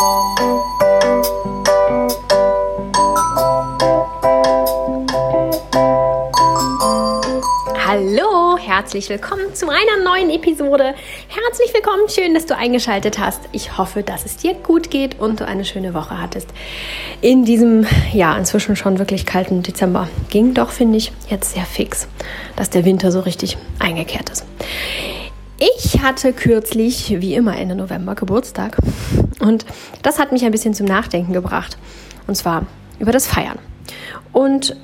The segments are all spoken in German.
Hallo, herzlich willkommen zu einer neuen Episode. Herzlich willkommen, schön, dass du eingeschaltet hast. Ich hoffe, dass es dir gut geht und du eine schöne Woche hattest. In diesem, ja, inzwischen schon wirklich kalten Dezember ging doch, finde ich, jetzt sehr fix, dass der Winter so richtig eingekehrt ist. Ich hatte kürzlich, wie immer Ende November, Geburtstag und das hat mich ein bisschen zum Nachdenken gebracht. Und zwar über das Feiern. Und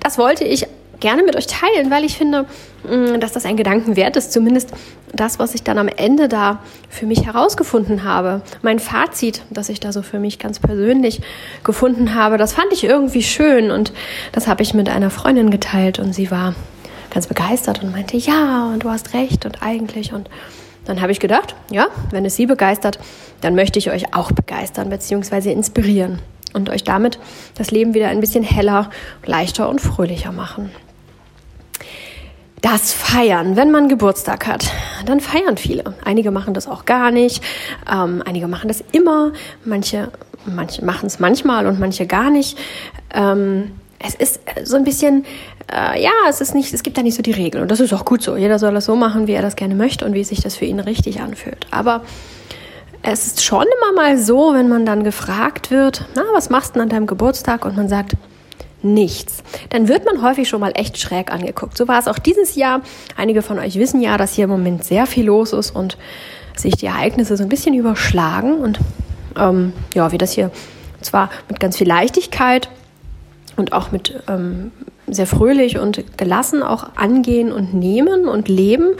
das wollte ich gerne mit euch teilen, weil ich finde, mm, dass das ein Gedanken wert ist. Zumindest das, was ich dann am Ende da für mich herausgefunden habe. Mein Fazit, das ich da so für mich ganz persönlich gefunden habe, das fand ich irgendwie schön und das habe ich mit einer Freundin geteilt und sie war ganz begeistert und meinte, ja, und du hast recht und eigentlich und dann habe ich gedacht, ja, wenn es Sie begeistert, dann möchte ich euch auch begeistern bzw. inspirieren und euch damit das Leben wieder ein bisschen heller, leichter und fröhlicher machen. Das Feiern, wenn man Geburtstag hat, dann feiern viele. Einige machen das auch gar nicht, ähm, einige machen das immer, manche, manche machen es manchmal und manche gar nicht. Ähm, es ist so ein bisschen, äh, ja, es ist nicht, es gibt da nicht so die Regeln und das ist auch gut so. Jeder soll das so machen, wie er das gerne möchte und wie sich das für ihn richtig anfühlt. Aber es ist schon immer mal so, wenn man dann gefragt wird, na, was machst du an deinem Geburtstag? Und man sagt, nichts. Dann wird man häufig schon mal echt schräg angeguckt. So war es auch dieses Jahr. Einige von euch wissen ja, dass hier im Moment sehr viel los ist und sich die Ereignisse so ein bisschen überschlagen. Und ähm, ja, wie das hier zwar mit ganz viel Leichtigkeit und auch mit ähm, sehr fröhlich und gelassen auch angehen und nehmen und leben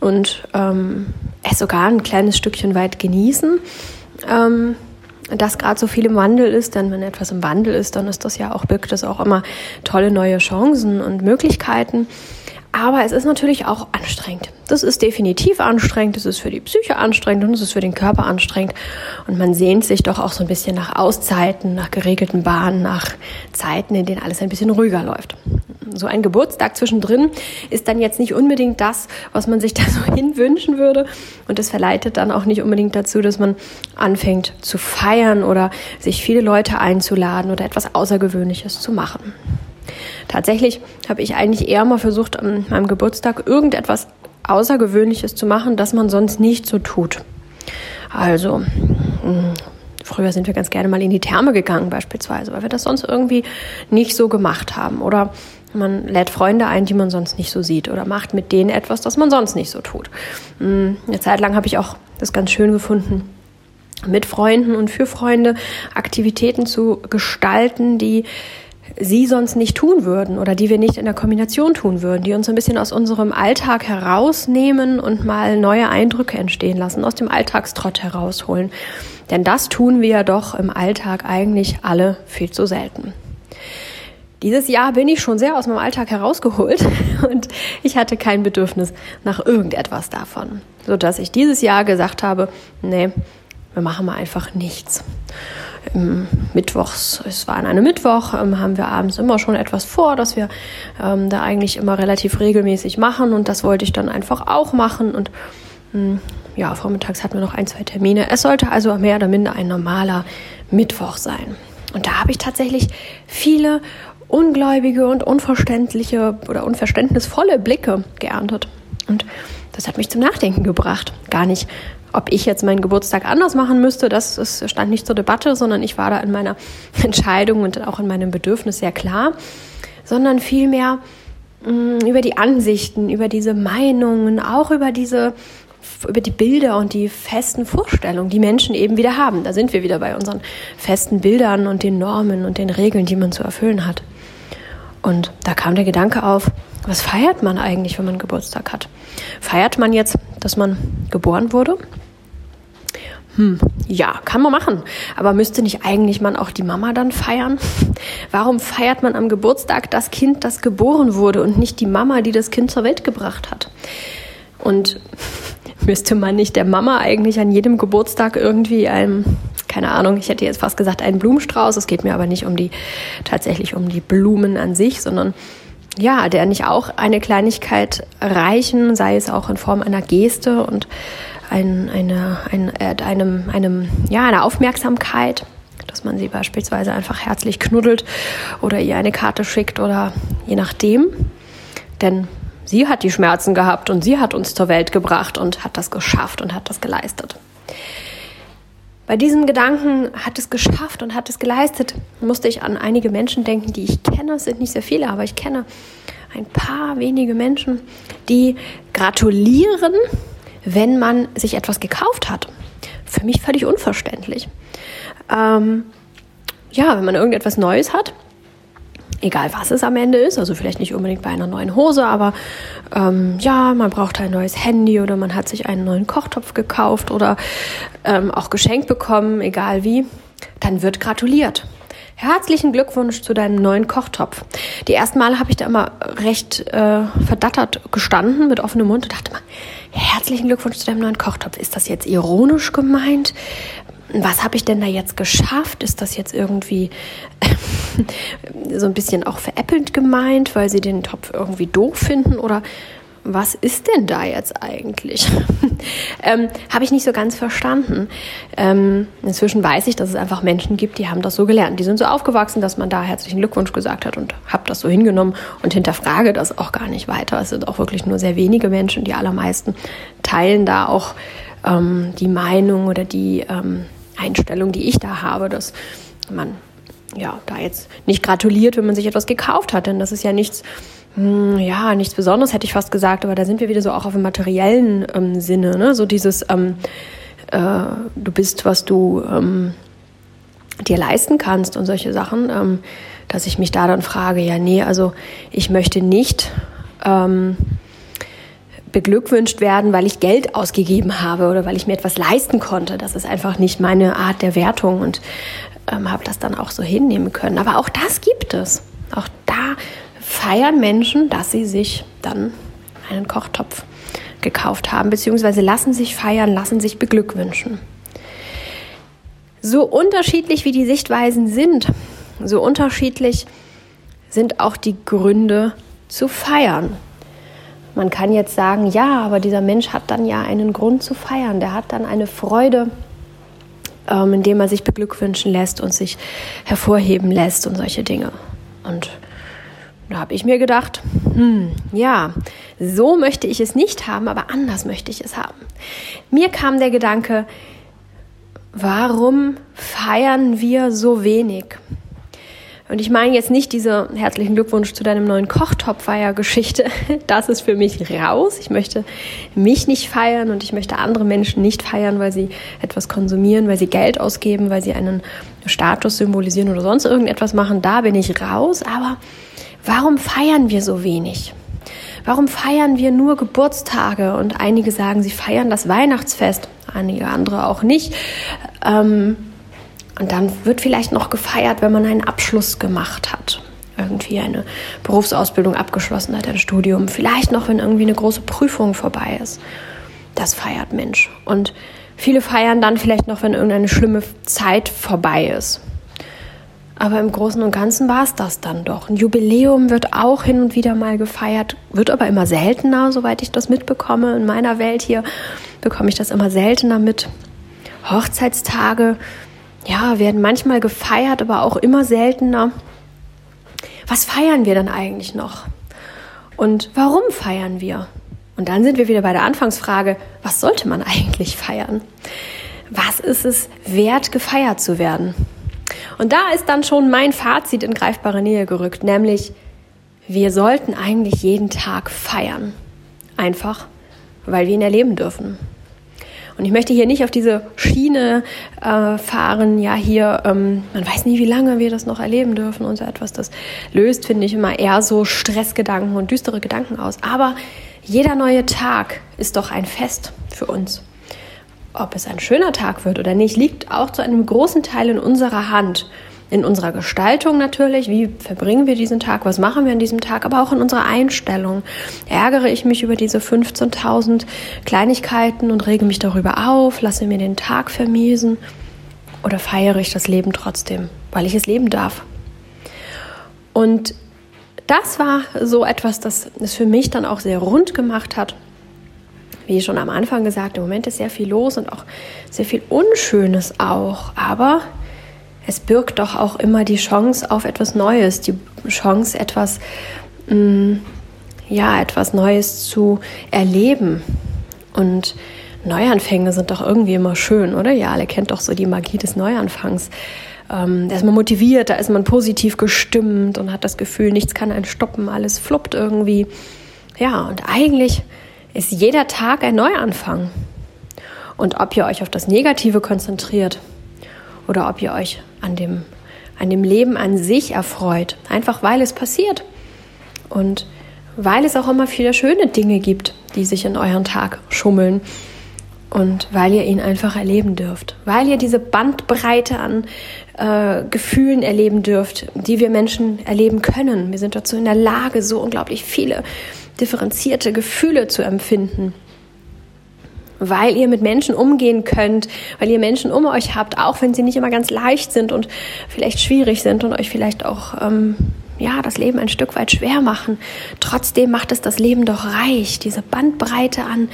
und ähm, es sogar ein kleines Stückchen weit genießen. Ähm, dass gerade so viel im Wandel ist, denn wenn etwas im Wandel ist, dann ist das ja auch, birgt das auch immer tolle neue Chancen und Möglichkeiten. Aber es ist natürlich auch anstrengend. Das ist definitiv anstrengend, es ist für die Psyche anstrengend und es ist für den Körper anstrengend. Und man sehnt sich doch auch so ein bisschen nach Auszeiten, nach geregelten Bahnen, nach Zeiten, in denen alles ein bisschen ruhiger läuft so ein Geburtstag zwischendrin ist dann jetzt nicht unbedingt das, was man sich da so hinwünschen würde. Und das verleitet dann auch nicht unbedingt dazu, dass man anfängt zu feiern oder sich viele Leute einzuladen oder etwas Außergewöhnliches zu machen. Tatsächlich habe ich eigentlich eher mal versucht, an meinem Geburtstag irgendetwas Außergewöhnliches zu machen, das man sonst nicht so tut. Also, hm, Früher sind wir ganz gerne mal in die Therme gegangen beispielsweise, weil wir das sonst irgendwie nicht so gemacht haben. Oder man lädt Freunde ein, die man sonst nicht so sieht oder macht mit denen etwas, das man sonst nicht so tut. Mm, eine Zeit lang habe ich auch das ganz schön gefunden, mit Freunden und für Freunde Aktivitäten zu gestalten, die sie sonst nicht tun würden oder die wir nicht in der Kombination tun würden, die uns ein bisschen aus unserem Alltag herausnehmen und mal neue Eindrücke entstehen lassen, aus dem Alltagstrott herausholen. Denn das tun wir ja doch im Alltag eigentlich alle viel zu selten. Dieses Jahr bin ich schon sehr aus meinem Alltag herausgeholt und ich hatte kein Bedürfnis nach irgendetwas davon, sodass ich dieses Jahr gesagt habe, nee, wir machen mal einfach nichts. Mittwochs, es war an einem Mittwoch, ähm, haben wir abends immer schon etwas vor, dass wir ähm, da eigentlich immer relativ regelmäßig machen und das wollte ich dann einfach auch machen und hm, ja, vormittags hatten wir noch ein, zwei Termine. Es sollte also mehr oder minder ein normaler Mittwoch sein. Und da habe ich tatsächlich viele ungläubige und unverständliche oder unverständnisvolle Blicke geerntet. Und das hat mich zum Nachdenken gebracht. Gar nicht, ob ich jetzt meinen Geburtstag anders machen müsste, das, das stand nicht zur Debatte, sondern ich war da in meiner Entscheidung und auch in meinem Bedürfnis sehr klar, sondern vielmehr mh, mm, über die Ansichten, über diese Meinungen, auch über diese über die Bilder und die festen Vorstellungen, die Menschen eben wieder haben. Da sind wir wieder bei unseren festen Bildern und den Normen und den Regeln, die man zu erfüllen hat. Und da kam der Gedanke auf, was feiert man eigentlich, wenn man Geburtstag hat? Feiert man jetzt, dass man geboren wurde? Hm, ja, kann man machen. Aber müsste nicht eigentlich man auch die Mama dann feiern? Warum feiert man am Geburtstag das Kind, das geboren wurde und nicht die Mama, die das Kind zur Welt gebracht hat? Und müsste man nicht der Mama eigentlich an jedem Geburtstag irgendwie ein keine Ahnung, ich hätte jetzt fast gesagt einen Blumenstrauß. Es geht mir aber nicht um die, tatsächlich um die Blumen an sich, sondern ja, der nicht auch eine Kleinigkeit reichen, sei es auch in Form einer Geste und ein, eine, ein, äh, einem, einem, ja, eine Aufmerksamkeit, dass man sie beispielsweise einfach herzlich knuddelt oder ihr eine Karte schickt oder je nachdem. Denn sie hat die Schmerzen gehabt und sie hat uns zur Welt gebracht und hat das geschafft und hat das geleistet. Bei diesem Gedanken hat es geschafft und hat es geleistet, musste ich an einige Menschen denken, die ich kenne. Es sind nicht sehr viele, aber ich kenne ein paar wenige Menschen, die gratulieren, wenn man sich etwas gekauft hat. Für mich völlig unverständlich. Ähm, ja, wenn man irgendetwas Neues hat, egal was es am Ende ist, also vielleicht nicht unbedingt bei einer neuen Hose, aber ähm, ja, man braucht ein neues Handy oder man hat sich einen neuen Kochtopf gekauft oder ähm, auch geschenkt bekommen, egal wie, dann wird gratuliert. Herzlichen Glückwunsch zu deinem neuen Kochtopf. Die ersten Male habe ich da immer recht äh, verdattert gestanden mit offenem Mund und dachte mal, herzlichen Glückwunsch zu deinem neuen Kochtopf. Ist das jetzt ironisch gemeint? Was habe ich denn da jetzt geschafft? Ist das jetzt irgendwie so ein bisschen auch veräppelnd gemeint, weil sie den Topf irgendwie doof finden? Oder was ist denn da jetzt eigentlich? ähm, habe ich nicht so ganz verstanden. Ähm, inzwischen weiß ich, dass es einfach Menschen gibt, die haben das so gelernt. Die sind so aufgewachsen, dass man da herzlichen Glückwunsch gesagt hat und habe das so hingenommen und hinterfrage das auch gar nicht weiter. Es sind auch wirklich nur sehr wenige Menschen. Die allermeisten teilen da auch ähm, die Meinung oder die ähm, Einstellung, die ich da habe, dass man ja da jetzt nicht gratuliert, wenn man sich etwas gekauft hat, denn das ist ja nichts, hm, ja, nichts Besonderes, hätte ich fast gesagt, aber da sind wir wieder so auch auf dem materiellen ähm, Sinne, ne? so dieses, ähm, äh, du bist, was du ähm, dir leisten kannst und solche Sachen, ähm, dass ich mich da dann frage, ja, nee, also ich möchte nicht ähm, beglückwünscht werden, weil ich Geld ausgegeben habe oder weil ich mir etwas leisten konnte. Das ist einfach nicht meine Art der Wertung und ähm, habe das dann auch so hinnehmen können. Aber auch das gibt es. Auch da feiern Menschen, dass sie sich dann einen Kochtopf gekauft haben, beziehungsweise lassen sich feiern, lassen sich beglückwünschen. So unterschiedlich wie die Sichtweisen sind, so unterschiedlich sind auch die Gründe zu feiern. Man kann jetzt sagen, ja, aber dieser Mensch hat dann ja einen Grund zu feiern, der hat dann eine Freude, ähm, indem er sich beglückwünschen lässt und sich hervorheben lässt und solche Dinge. Und da habe ich mir gedacht, hm, ja, so möchte ich es nicht haben, aber anders möchte ich es haben. Mir kam der Gedanke, warum feiern wir so wenig? Und ich meine jetzt nicht diese herzlichen Glückwunsch zu deinem neuen Kochtopf-Feier-Geschichte. Das ist für mich raus. Ich möchte mich nicht feiern und ich möchte andere Menschen nicht feiern, weil sie etwas konsumieren, weil sie Geld ausgeben, weil sie einen Status symbolisieren oder sonst irgendetwas machen. Da bin ich raus. Aber warum feiern wir so wenig? Warum feiern wir nur Geburtstage? Und einige sagen, sie feiern das Weihnachtsfest, einige andere auch nicht. Ähm, und dann wird vielleicht noch gefeiert, wenn man einen Abschluss gemacht hat. Irgendwie eine Berufsausbildung abgeschlossen hat, ein Studium. Vielleicht noch, wenn irgendwie eine große Prüfung vorbei ist. Das feiert Mensch. Und viele feiern dann vielleicht noch, wenn irgendeine schlimme Zeit vorbei ist. Aber im Großen und Ganzen war es das dann doch. Ein Jubiläum wird auch hin und wieder mal gefeiert, wird aber immer seltener, soweit ich das mitbekomme. In meiner Welt hier bekomme ich das immer seltener mit. Hochzeitstage ja, werden manchmal gefeiert, aber auch immer seltener. Was feiern wir dann eigentlich noch? Und warum feiern wir? Und dann sind wir wieder bei der Anfangsfrage, was sollte man eigentlich feiern? Was ist es wert, gefeiert zu werden? Und da ist dann schon mein Fazit in greifbare Nähe gerückt, nämlich wir sollten eigentlich jeden Tag feiern. Einfach, weil wir ihn erleben dürfen. Und ich möchte hier nicht auf diese Schiene äh, fahren, ja hier, ähm, man weiß nie, wie lange wir das noch erleben dürfen und so etwas. Das löst, finde ich, immer eher so Stressgedanken und düstere Gedanken aus. Aber jeder neue Tag ist doch ein Fest für uns. Ob es ein schöner Tag wird oder nicht, liegt auch zu einem großen Teil in unserer Hand in unserer Gestaltung natürlich, wie verbringen wir diesen Tag, was machen wir an diesem Tag, aber auch in unserer Einstellung. Ärgere ich mich über diese 15.000 Kleinigkeiten und rege mich darüber auf, lasse mir den Tag vermiesen oder feiere ich das Leben trotzdem, weil ich es leben darf. Und das war so etwas, das es für mich dann auch sehr rund gemacht hat, wie schon am Anfang gesagt, im Moment ist sehr viel los und auch sehr viel Unschönes auch. Aber es birgt doch auch immer die Chance auf etwas Neues, die Chance, etwas, mh, mm, ja, etwas Neues zu erleben. Und Neuanfänge sind doch irgendwie immer schön, oder? Ja, alle kennt doch so die Magie des Neuanfangs. Ähm, da ist man motiviert, da ist man positiv gestimmt und hat das Gefühl, nichts kann einen stoppen, alles fluppt irgendwie. Ja, und eigentlich ist jeder Tag ein Neuanfang. Und ob ihr euch auf das Negative konzentriert oder ob ihr euch an dem, an dem Leben an sich erfreut, einfach weil es passiert. Und weil es auch immer viele schöne Dinge gibt, die sich in euren Tag schummeln und weil ihr ihn einfach erleben dürft, weil ihr diese Bandbreite an äh, Gefühlen erleben dürft, die wir Menschen erleben können. Wir sind dazu in der Lage, so unglaublich viele differenzierte Gefühle zu empfinden. Weil ihr mit Menschen umgehen könnt, weil ihr Menschen um euch habt, auch wenn sie nicht immer ganz leicht sind und vielleicht schwierig sind und euch vielleicht auch ähm, ja, das Leben ein Stück weit schwer machen. Trotzdem macht es das Leben doch reich, diese Bandbreite an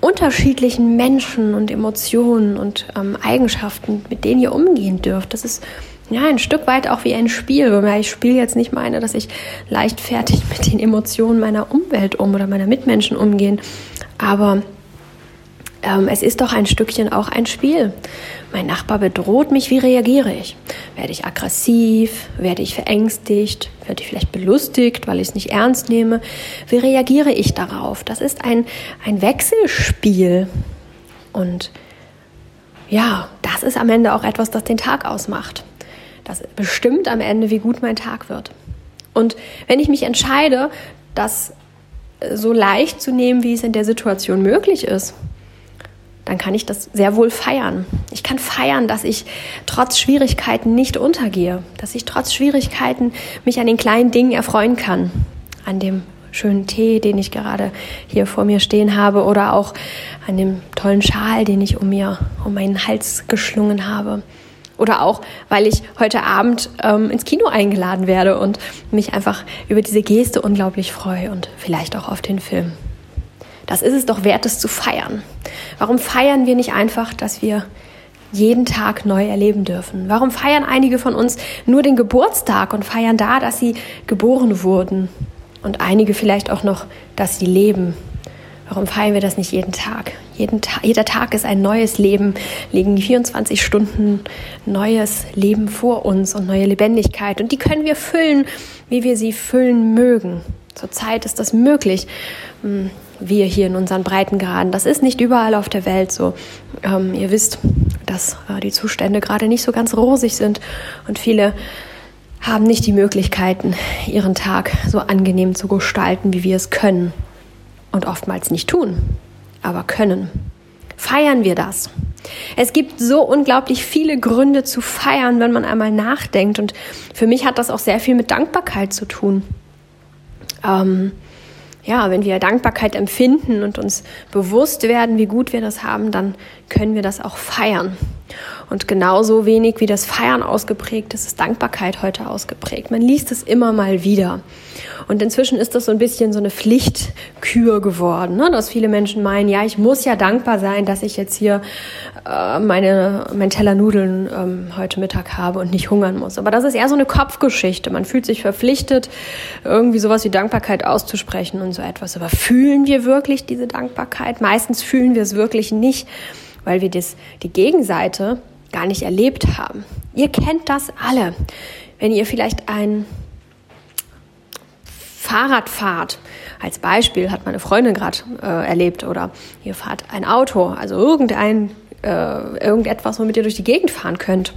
unterschiedlichen Menschen und Emotionen und ähm, Eigenschaften, mit denen ihr umgehen dürft. Das ist ja ein Stück weit auch wie ein Spiel, ich Spiel jetzt nicht meine, dass ich leichtfertig mit den Emotionen meiner Umwelt um oder meiner Mitmenschen umgehen, aber ähm, es ist doch ein Stückchen auch ein Spiel. Mein Nachbar bedroht mich, wie reagiere ich? Werde ich aggressiv? Werde ich verängstigt? Werde ich vielleicht belustigt, weil ich es nicht ernst nehme? Wie reagiere ich darauf? Das ist ein, ein Wechselspiel. Und ja, das ist am Ende auch etwas, das den Tag ausmacht. Das bestimmt am Ende, wie gut mein Tag wird. Und wenn ich mich entscheide, das so leicht zu nehmen, wie es in der Situation möglich ist, dann kann ich das sehr wohl feiern. Ich kann feiern, dass ich trotz Schwierigkeiten nicht untergehe, dass ich trotz Schwierigkeiten mich an den kleinen Dingen erfreuen kann, an dem schönen Tee, den ich gerade hier vor mir stehen habe oder auch an dem tollen Schal, den ich um mir um meinen Hals geschlungen habe. Oder auch, weil ich heute Abend ähm, ins Kino eingeladen werde und mich einfach über diese Geste unglaublich freue und vielleicht auch auf den Film. Das ist es doch wert, es zu feiern. Warum feiern wir nicht einfach, dass wir jeden Tag neu erleben dürfen? Warum feiern einige von uns nur den Geburtstag und feiern da, dass sie geboren wurden? Und einige vielleicht auch noch, dass sie leben. Warum feiern wir das nicht jeden Tag? Jeden Ta jeder Tag ist ein neues Leben, liegen 24 Stunden neues Leben vor uns und neue Lebendigkeit. Und die können wir füllen, wie wir sie füllen mögen. Zurzeit ist das möglich. Wir hier in unseren Breitengraden. Das ist nicht überall auf der Welt so. Ähm, ihr wisst, dass äh, die Zustände gerade nicht so ganz rosig sind und viele haben nicht die Möglichkeiten, ihren Tag so angenehm zu gestalten, wie wir es können. Und oftmals nicht tun, aber können. Feiern wir das. Es gibt so unglaublich viele Gründe zu feiern, wenn man einmal nachdenkt. Und für mich hat das auch sehr viel mit Dankbarkeit zu tun. Ähm, ja, wenn wir Dankbarkeit empfinden und uns bewusst werden, wie gut wir das haben, dann können wir das auch feiern. Und genauso wenig wie das Feiern ausgeprägt ist, ist Dankbarkeit heute ausgeprägt. Man liest es immer mal wieder. Und inzwischen ist das so ein bisschen so eine Pflichtkür geworden, ne? dass viele Menschen meinen, ja, ich muss ja dankbar sein, dass ich jetzt hier äh, meine, mein Teller Nudeln ähm, heute Mittag habe und nicht hungern muss. Aber das ist eher so eine Kopfgeschichte. Man fühlt sich verpflichtet, irgendwie sowas wie Dankbarkeit auszusprechen und so etwas. Aber fühlen wir wirklich diese Dankbarkeit? Meistens fühlen wir es wirklich nicht, weil wir das, die Gegenseite gar nicht erlebt haben. Ihr kennt das alle. Wenn ihr vielleicht ein Fahrrad fahrt, als Beispiel hat meine Freundin gerade äh, erlebt, oder ihr fahrt ein Auto, also irgendein, äh, irgendetwas, womit ihr durch die Gegend fahren könnt,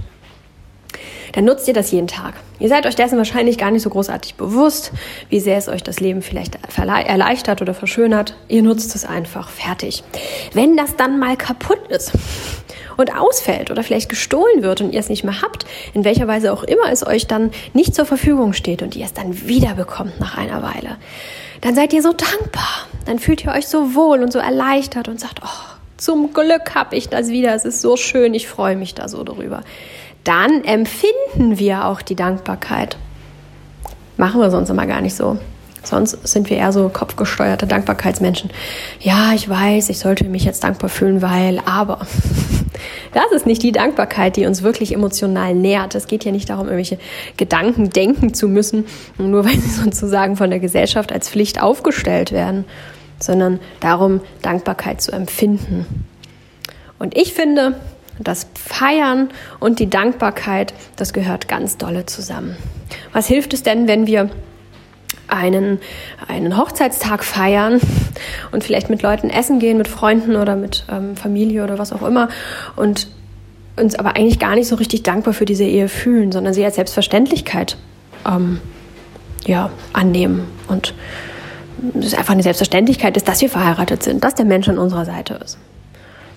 dann nutzt ihr das jeden Tag. Ihr seid euch dessen wahrscheinlich gar nicht so großartig bewusst, wie sehr es euch das Leben vielleicht erleichtert oder verschönert. Ihr nutzt es einfach, fertig. Wenn das dann mal kaputt ist und ausfällt oder vielleicht gestohlen wird und ihr es nicht mehr habt, in welcher Weise auch immer es euch dann nicht zur Verfügung steht und ihr es dann wiederbekommt nach einer Weile, dann seid ihr so dankbar. Dann fühlt ihr euch so wohl und so erleichtert und sagt, oh, zum Glück habe ich das wieder. Es ist so schön, ich freue mich da so darüber. Dann empfinden wir auch die Dankbarkeit. Machen wir sonst immer gar nicht so Sonst sind wir eher so kopfgesteuerte Dankbarkeitsmenschen. Ja, ich weiß, ich sollte mich jetzt dankbar fühlen, weil, aber. Das ist nicht die Dankbarkeit, die uns wirklich emotional nährt. Es geht ja nicht darum, irgendwelche Gedanken denken zu müssen, nur weil sie sozusagen von der Gesellschaft als Pflicht aufgestellt werden, sondern darum, Dankbarkeit zu empfinden. Und ich finde, das Feiern und die Dankbarkeit, das gehört ganz dolle zusammen. Was hilft es denn, wenn wir einen, einen Hochzeitstag feiern und vielleicht mit Leuten essen gehen, mit Freunden oder mit ähm, Familie oder was auch immer und uns aber eigentlich gar nicht so richtig dankbar für diese Ehe fühlen, sondern sie als Selbstverständlichkeit ähm, ja, annehmen. Und es ist einfach eine Selbstverständlichkeit ist, dass wir verheiratet sind, dass der Mensch an unserer Seite ist.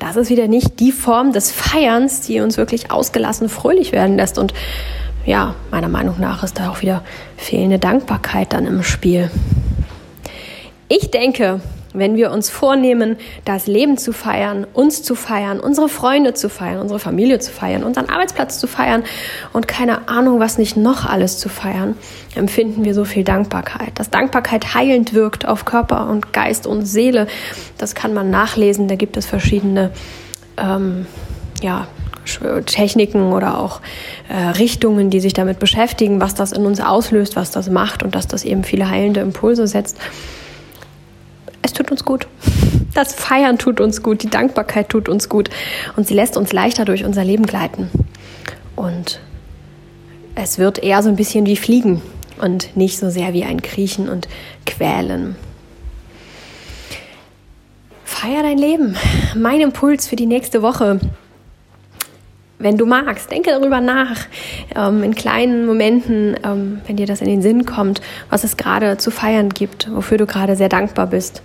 Das ist wieder nicht die Form des Feierns, die uns wirklich ausgelassen fröhlich werden lässt und ja, meiner Meinung nach ist da auch wieder fehlende Dankbarkeit dann im Spiel. Ich denke, wenn wir uns vornehmen, das Leben zu feiern, uns zu feiern, unsere Freunde zu feiern, unsere Familie zu feiern, unseren Arbeitsplatz zu feiern und keine Ahnung, was nicht noch alles zu feiern, empfinden wir so viel Dankbarkeit. Dass Dankbarkeit heilend wirkt auf Körper und Geist und Seele, das kann man nachlesen. Da gibt es verschiedene ähm, ja, Techniken oder auch äh, Richtungen, die sich damit beschäftigen, was das in uns auslöst, was das macht und dass das eben viele heilende Impulse setzt. Es tut uns gut. Das Feiern tut uns gut, die Dankbarkeit tut uns gut und sie lässt uns leichter durch unser Leben gleiten. Und es wird eher so ein bisschen wie Fliegen und nicht so sehr wie ein Kriechen und Quälen. Feier dein Leben. Mein Impuls für die nächste Woche wenn du magst, denke darüber nach, ähm, in kleinen Momenten, ähm, wenn dir das in den Sinn kommt, was es gerade zu feiern gibt, wofür du gerade sehr dankbar bist.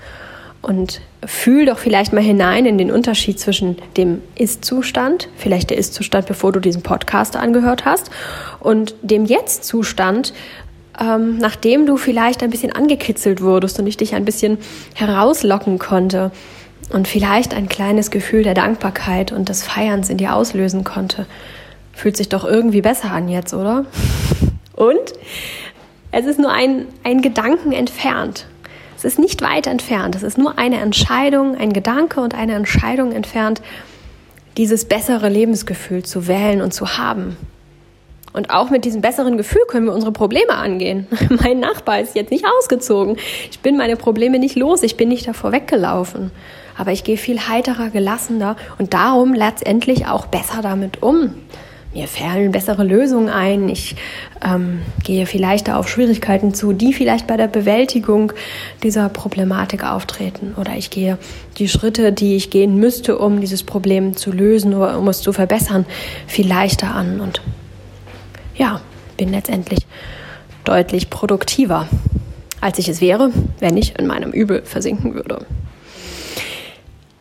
Und fühl doch vielleicht mal hinein in den Unterschied zwischen dem Ist-Zustand, vielleicht der Ist-Zustand, bevor du diesen Podcast angehört hast, und dem Jetzt-Zustand, ähm, nachdem du vielleicht ein bisschen angekitzelt wurdest und ich dich ein bisschen herauslocken konnte und vielleicht ein kleines Gefühl der Dankbarkeit und des Feierns in dir auslösen konnte. Fühlt sich doch irgendwie besser an jetzt, oder? Und es ist nur ein, ein Gedanken entfernt. Es ist nicht weit entfernt. Es ist nur eine Entscheidung, ein Gedanke und eine Entscheidung entfernt, dieses bessere Lebensgefühl zu wählen und zu haben. Und auch mit diesem besseren Gefühl können wir unsere Probleme angehen. mein Nachbar ist jetzt nicht ausgezogen. Ich bin meine Probleme nicht los. Ich bin nicht davor weggelaufen aber ich gehe viel heiterer, gelassener und darum letztendlich auch besser damit um. Mir fallen bessere Lösungen ein. Ich ähm, gehe vielleicht auf Schwierigkeiten zu, die vielleicht bei der Bewältigung dieser Problematik auftreten. Oder ich gehe die Schritte, die ich gehen müsste, um dieses Problem zu lösen oder um es zu verbessern, viel leichter an. Und ja, bin letztendlich deutlich produktiver, als ich es wäre, wenn ich in meinem Übel versinken würde.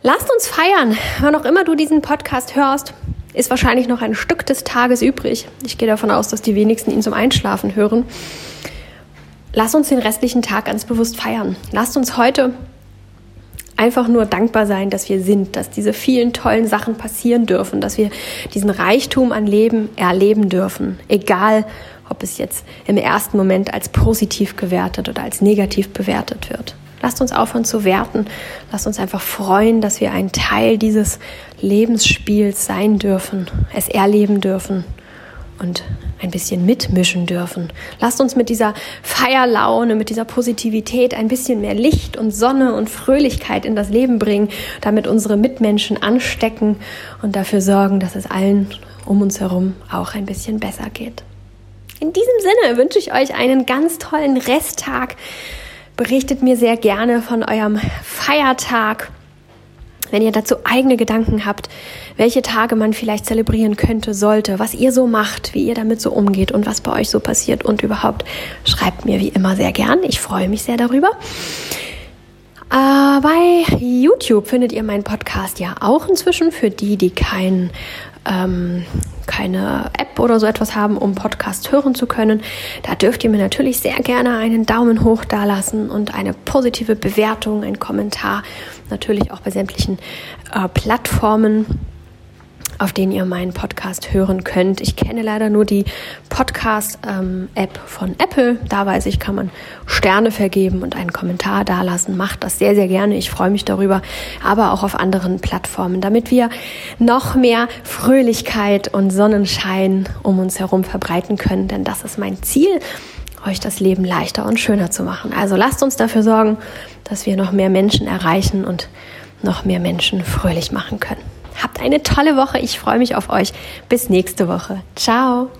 Lasst uns feiern. Wann auch immer du diesen Podcast hörst, ist wahrscheinlich noch ein Stück des Tages übrig. Ich gehe davon aus, dass die wenigsten ihn zum Einschlafen hören. Lass uns den restlichen Tag ganz bewusst feiern. Lasst uns heute einfach nur dankbar sein, dass wir sind, dass diese vielen tollen Sachen passieren dürfen, dass wir diesen Reichtum an Leben erleben dürfen, egal ob es jetzt im ersten Moment als positiv gewertet oder als negativ bewertet wird. Lasst uns aufhören zu werten. Lasst uns einfach freuen, dass wir ein Teil dieses Lebensspiels sein dürfen, es erleben dürfen und ein bisschen mitmischen dürfen. Lasst uns mit dieser Feierlaune, mit dieser Positivität ein bisschen mehr Licht und Sonne und Fröhlichkeit in das Leben bringen, damit unsere Mitmenschen anstecken und dafür sorgen, dass es allen um uns herum auch ein bisschen besser geht. In diesem Sinne wünsche ich euch einen ganz tollen Resttag. Berichtet mir sehr gerne von eurem Feiertag. Wenn ihr dazu eigene Gedanken habt, welche Tage man vielleicht zelebrieren könnte, sollte, was ihr so macht, wie ihr damit so umgeht und was bei euch so passiert und überhaupt, schreibt mir wie immer sehr gern. Ich freue mich sehr darüber. Äh, bei YouTube findet ihr meinen Podcast ja auch inzwischen für die, die kein ähm, keine App oder so etwas haben, um Podcast hören zu können, da dürft ihr mir natürlich sehr gerne einen Daumen hoch dalassen und eine positive Bewertung, einen Kommentar, natürlich auch bei sämtlichen äh, Plattformen. Auf denen ihr meinen Podcast hören könnt. Ich kenne leider nur die Podcast-App ähm, von Apple. Da weiß ich, kann man Sterne vergeben und einen Kommentar dalassen. Macht das sehr, sehr gerne. Ich freue mich darüber. Aber auch auf anderen Plattformen, damit wir noch mehr Fröhlichkeit und Sonnenschein um uns herum verbreiten können. Denn das ist mein Ziel euch das Leben leichter und schöner zu machen. Also lasst uns dafür sorgen, dass wir noch mehr Menschen erreichen und noch mehr Menschen fröhlich machen können. Habt eine tolle Woche. Ich freue mich auf euch. Bis nächste Woche. Ciao.